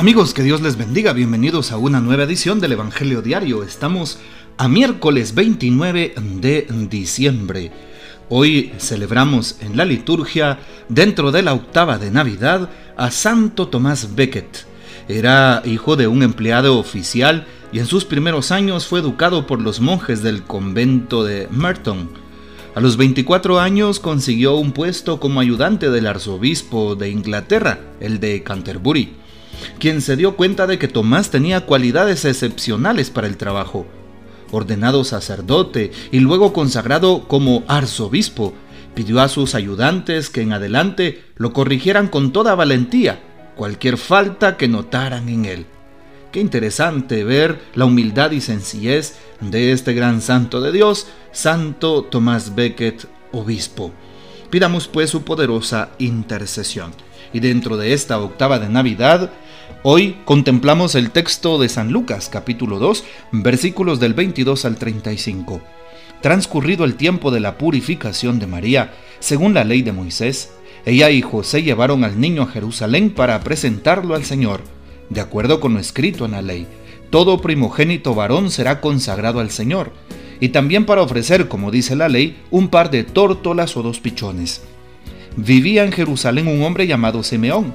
Amigos, que Dios les bendiga. Bienvenidos a una nueva edición del Evangelio Diario. Estamos a miércoles 29 de diciembre. Hoy celebramos en la liturgia, dentro de la octava de Navidad, a Santo Tomás Becket. Era hijo de un empleado oficial y en sus primeros años fue educado por los monjes del convento de Merton. A los 24 años consiguió un puesto como ayudante del arzobispo de Inglaterra, el de Canterbury quien se dio cuenta de que Tomás tenía cualidades excepcionales para el trabajo. Ordenado sacerdote y luego consagrado como arzobispo, pidió a sus ayudantes que en adelante lo corrigieran con toda valentía cualquier falta que notaran en él. Qué interesante ver la humildad y sencillez de este gran santo de Dios, Santo Tomás Becket, obispo. Pidamos pues su poderosa intercesión. Y dentro de esta octava de Navidad, Hoy contemplamos el texto de San Lucas capítulo 2 versículos del 22 al 35. Transcurrido el tiempo de la purificación de María, según la ley de Moisés, ella y José llevaron al niño a Jerusalén para presentarlo al Señor, de acuerdo con lo escrito en la ley. Todo primogénito varón será consagrado al Señor, y también para ofrecer, como dice la ley, un par de tórtolas o dos pichones. Vivía en Jerusalén un hombre llamado Simeón,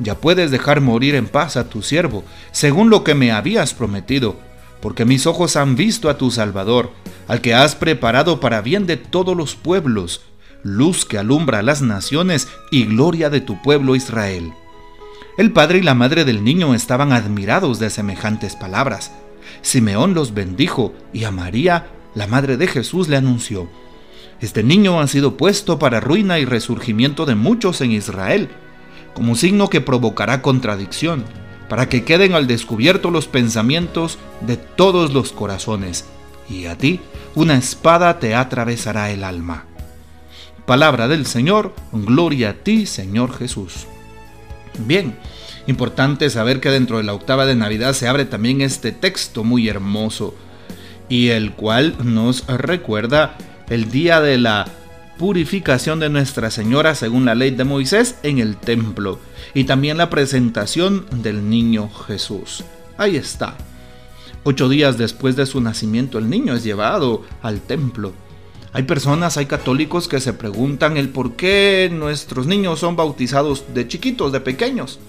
ya puedes dejar morir en paz a tu siervo, según lo que me habías prometido, porque mis ojos han visto a tu Salvador, al que has preparado para bien de todos los pueblos, luz que alumbra a las naciones y gloria de tu pueblo Israel. El padre y la madre del niño estaban admirados de semejantes palabras. Simeón los bendijo y a María, la madre de Jesús, le anunció, Este niño ha sido puesto para ruina y resurgimiento de muchos en Israel como signo que provocará contradicción, para que queden al descubierto los pensamientos de todos los corazones, y a ti una espada te atravesará el alma. Palabra del Señor, gloria a ti, Señor Jesús. Bien, importante saber que dentro de la octava de Navidad se abre también este texto muy hermoso, y el cual nos recuerda el día de la purificación de Nuestra Señora según la ley de Moisés en el templo y también la presentación del niño Jesús. Ahí está. Ocho días después de su nacimiento el niño es llevado al templo. Hay personas, hay católicos que se preguntan el por qué nuestros niños son bautizados de chiquitos, de pequeños.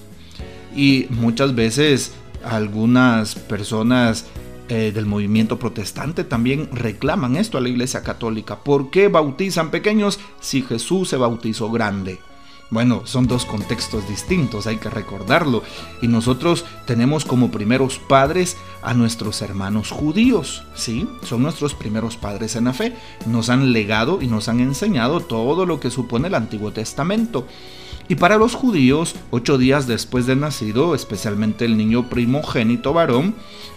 Y muchas veces algunas personas eh, del movimiento protestante también reclaman esto a la Iglesia Católica. ¿Por qué bautizan pequeños si Jesús se bautizó grande? Bueno, son dos contextos distintos, hay que recordarlo. Y nosotros tenemos como primeros padres a nuestros hermanos judíos, ¿sí? Son nuestros primeros padres en la fe. Nos han legado y nos han enseñado todo lo que supone el Antiguo Testamento. Y para los judíos, ocho días después de nacido, especialmente el niño primogénito varón,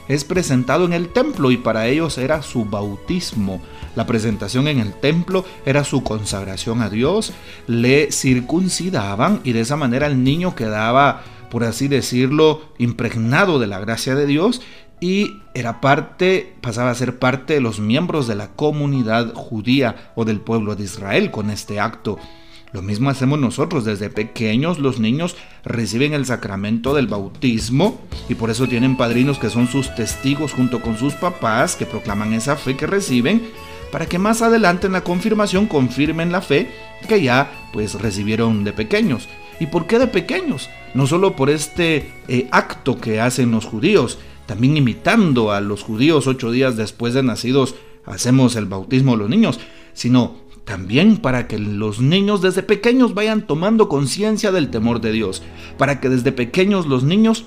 es presentado en el templo y para ellos era su bautismo. La presentación en el templo era su consagración a Dios, le circuncidaban y de esa manera el niño quedaba, por así decirlo, impregnado de la gracia de Dios y era parte, pasaba a ser parte de los miembros de la comunidad judía o del pueblo de Israel con este acto. Lo mismo hacemos nosotros, desde pequeños los niños reciben el sacramento del bautismo y por eso tienen padrinos que son sus testigos junto con sus papás que proclaman esa fe que reciben para que más adelante en la confirmación confirmen la fe que ya pues recibieron de pequeños. ¿Y por qué de pequeños? No solo por este eh, acto que hacen los judíos, también imitando a los judíos ocho días después de nacidos hacemos el bautismo de los niños, sino también para que los niños desde pequeños vayan tomando conciencia del temor de Dios, para que desde pequeños los niños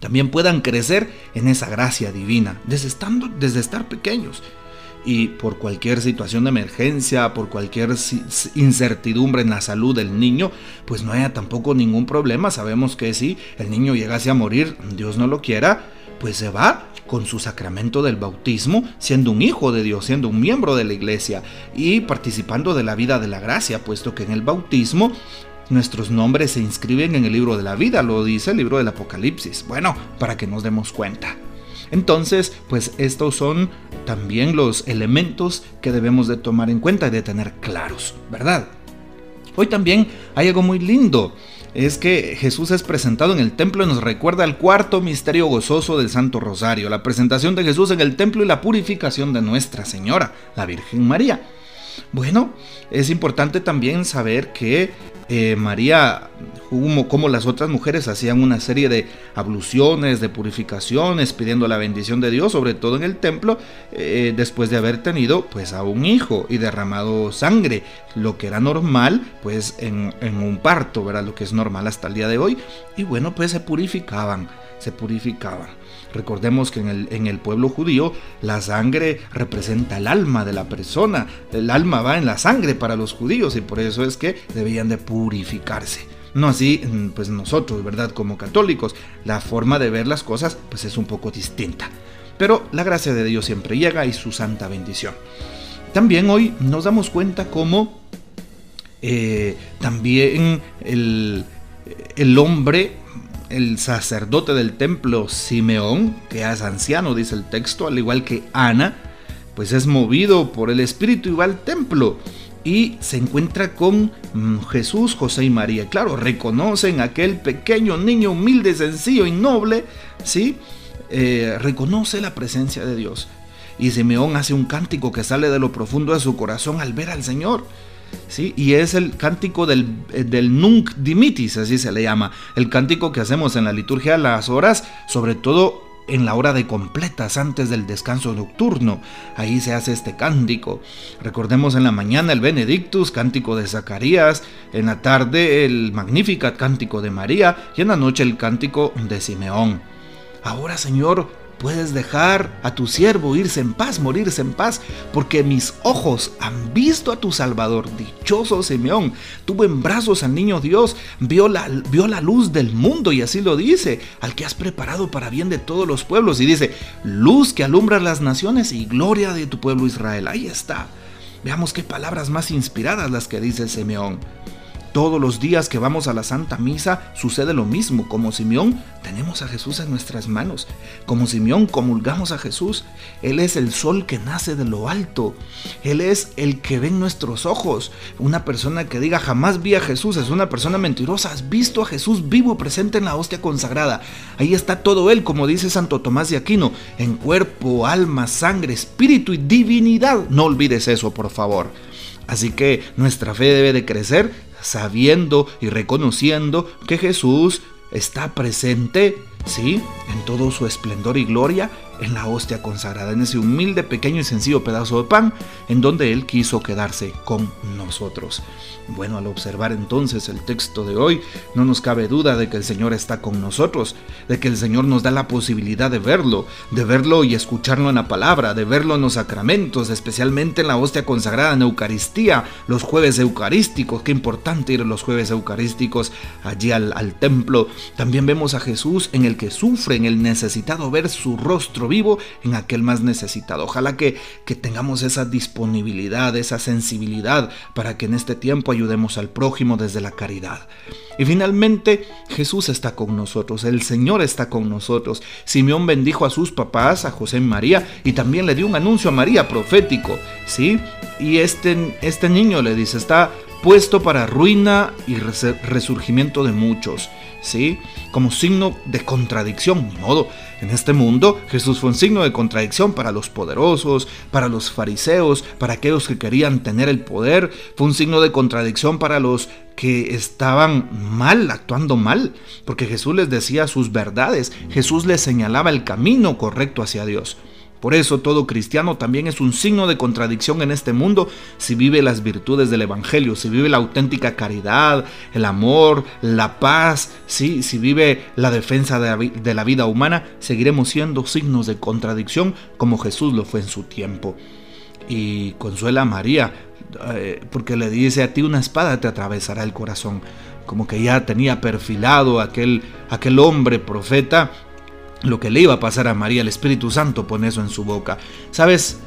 también puedan crecer en esa gracia divina, desde, estando, desde estar pequeños. Y por cualquier situación de emergencia, por cualquier incertidumbre en la salud del niño, pues no haya tampoco ningún problema. Sabemos que si el niño llegase a morir, Dios no lo quiera, pues se va con su sacramento del bautismo, siendo un hijo de Dios, siendo un miembro de la iglesia y participando de la vida de la gracia, puesto que en el bautismo nuestros nombres se inscriben en el libro de la vida, lo dice el libro del Apocalipsis. Bueno, para que nos demos cuenta. Entonces, pues estos son también los elementos que debemos de tomar en cuenta y de tener claros, ¿verdad? Hoy también hay algo muy lindo es que Jesús es presentado en el templo y nos recuerda el cuarto misterio gozoso del Santo Rosario, la presentación de Jesús en el templo y la purificación de Nuestra Señora, la Virgen María. Bueno, es importante también saber que eh, María, como, las otras mujeres, hacían una serie de abluciones, de purificaciones, pidiendo la bendición de Dios, sobre todo en el templo, eh, después de haber tenido pues a un hijo y derramado sangre, lo que era normal pues en, en un parto, ¿verdad? Lo que es normal hasta el día de hoy. Y bueno, pues se purificaban, se purificaban. Recordemos que en el, en el, pueblo judío la sangre representa el alma de la persona. El alma va en la sangre para los judíos y por eso es que debían de purificarse. No así, mm, pues nosotros, ¿verdad? Como católicos, la forma de ver las cosas pues es un poco distinta. Pero la gracia de Dios siempre llega y su santa bendición. También hoy nos damos cuenta cómo eh, también el, el hombre el sacerdote del templo Simeón, que es anciano, dice el texto, al igual que Ana, pues es movido por el Espíritu y va al templo y se encuentra con mm, Jesús, José y María. Claro, reconocen aquel pequeño niño humilde, sencillo y noble, ¿sí? Eh, reconoce la presencia de Dios. Y Simeón hace un cántico que sale de lo profundo de su corazón al ver al Señor. Y es el cántico del, eh, Nunc Dimitis, así se le llama. El cántico que hacemos en la liturgia a las horas, sobre todo en la hora de completas antes del descanso nocturno. Ahí se hace este cántico. Recordemos en la mañana el Benedictus, cántico de Zacarías, en la tarde el Magnificat, cántico de María y en la noche el cántico de Simeón. Ahora, Señor, Puedes dejar a tu siervo irse en paz, morirse en paz, porque mis ojos han visto a tu Salvador. Dichoso Simeón, tuvo en brazos al niño Dios, vio la, vio la luz del mundo y así lo dice, al que has preparado para bien de todos los pueblos. Y dice, luz que alumbra las naciones y gloria de tu pueblo Israel. Ahí está. Veamos qué palabras más inspiradas las que dice Simeón. Todos los días que vamos a la Santa Misa sucede lo mismo. Como Simeón, tenemos a Jesús en nuestras manos. Como Simeón, comulgamos a Jesús. Él es el sol que nace de lo alto. Él es el que ven nuestros ojos. Una persona que diga jamás vi a Jesús es una persona mentirosa. Has visto a Jesús vivo presente en la hostia consagrada. Ahí está todo Él, como dice Santo Tomás de Aquino, en cuerpo, alma, sangre, espíritu y divinidad. No olvides eso, por favor. Así que nuestra fe debe de crecer sabiendo y reconociendo que Jesús está presente, sí, en todo su esplendor y gloria en la hostia consagrada, en ese humilde, pequeño y sencillo pedazo de pan en donde Él quiso quedarse con nosotros. Bueno, al observar entonces el texto de hoy, no nos cabe duda de que el Señor está con nosotros, de que el Señor nos da la posibilidad de verlo, de verlo y escucharlo en la palabra, de verlo en los sacramentos, especialmente en la hostia consagrada en Eucaristía, los jueves eucarísticos, qué importante ir los jueves eucarísticos allí al, al templo. También vemos a Jesús en el que sufre, en el necesitado, ver su rostro vivo en aquel más necesitado. Ojalá que, que tengamos esa disponibilidad, esa sensibilidad para que en este tiempo ayudemos al prójimo desde la caridad. Y finalmente, Jesús está con nosotros, el Señor está con nosotros. Simeón bendijo a sus papás, a José y María, y también le dio un anuncio a María profético, ¿sí? Y este, este niño le dice, está puesto para ruina y resurgimiento de muchos, ¿sí? Como signo de contradicción, ni modo. En este mundo, Jesús fue un signo de contradicción para los poderosos, para los fariseos, para aquellos que querían tener el poder. Fue un signo de contradicción para los que estaban mal, actuando mal, porque Jesús les decía sus verdades, Jesús les señalaba el camino correcto hacia Dios. Por eso todo cristiano también es un signo de contradicción en este mundo si vive las virtudes del Evangelio, si vive la auténtica caridad, el amor, la paz, si vive la defensa de la vida humana, seguiremos siendo signos de contradicción como Jesús lo fue en su tiempo. Y consuela a María, eh, porque le dice a ti una espada te atravesará el corazón, como que ya tenía perfilado aquel, aquel hombre profeta lo que le iba a pasar a María, el Espíritu Santo pone eso en su boca. ¿Sabes?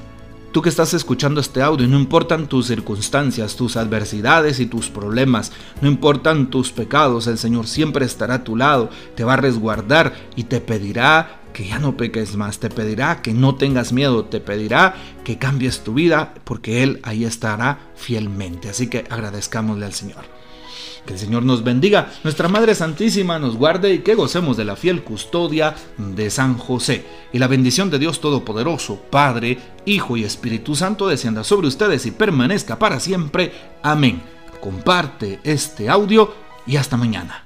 Tú que estás escuchando este audio, no importan tus circunstancias, tus adversidades y tus problemas, no importan tus pecados, el Señor siempre estará a tu lado, te va a resguardar y te pedirá que ya no peques más, te pedirá que no tengas miedo, te pedirá que cambies tu vida, porque Él ahí estará fielmente. Así que agradezcámosle al Señor. Que el Señor nos bendiga, nuestra Madre Santísima nos guarde y que gocemos de la fiel custodia de San José. Y la bendición de Dios Todopoderoso, Padre, Hijo y Espíritu Santo descienda sobre ustedes y permanezca para siempre. Amén. Comparte este audio y hasta mañana.